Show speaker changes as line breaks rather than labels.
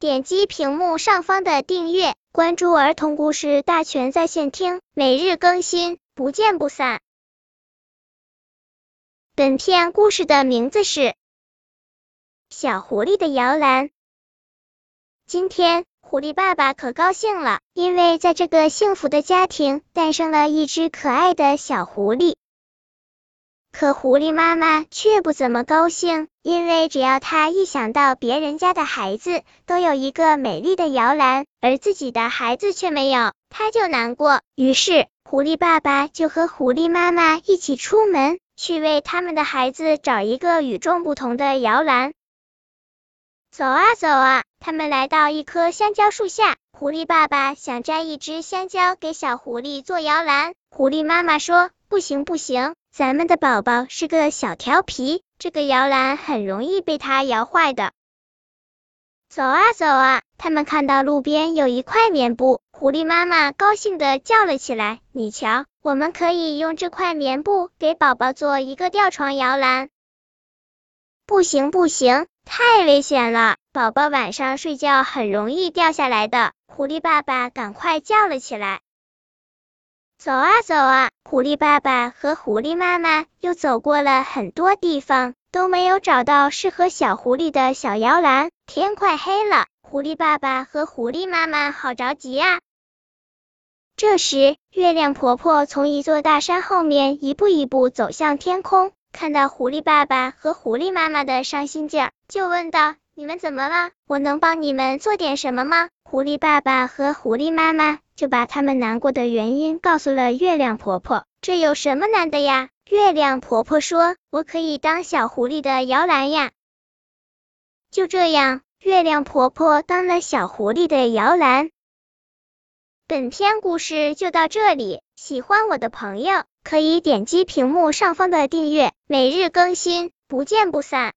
点击屏幕上方的订阅，关注儿童故事大全在线听，每日更新，不见不散。本片故事的名字是《小狐狸的摇篮》。今天，狐狸爸爸可高兴了，因为在这个幸福的家庭诞生了一只可爱的小狐狸。可狐狸妈妈却不怎么高兴，因为只要她一想到别人家的孩子都有一个美丽的摇篮，而自己的孩子却没有，她就难过。于是，狐狸爸爸就和狐狸妈妈一起出门，去为他们的孩子找一个与众不同的摇篮。走啊走啊，他们来到一棵香蕉树下，狐狸爸爸想摘一只香蕉给小狐狸做摇篮，狐狸妈妈说：“不行不行。”咱们的宝宝是个小调皮，这个摇篮很容易被它摇坏的。走啊走啊，他们看到路边有一块棉布，狐狸妈妈高兴的叫了起来：“你瞧，我们可以用这块棉布给宝宝做一个吊床摇篮。”不行不行，太危险了，宝宝晚上睡觉很容易掉下来的。狐狸爸爸赶快叫了起来。走啊走啊，狐狸爸爸和狐狸妈妈又走过了很多地方，都没有找到适合小狐狸的小摇篮。天快黑了，狐狸爸爸和狐狸妈妈好着急啊。这时，月亮婆婆从一座大山后面一步一步走向天空，看到狐狸爸爸和狐狸妈妈的伤心劲儿，就问道：“你们怎么了？我能帮你们做点什么吗？”狐狸爸爸和狐狸妈妈。就把他们难过的原因告诉了月亮婆婆。这有什么难的呀？月亮婆婆说：“我可以当小狐狸的摇篮呀。”就这样，月亮婆婆当了小狐狸的摇篮。本篇故事就到这里，喜欢我的朋友可以点击屏幕上方的订阅，每日更新，不见不散。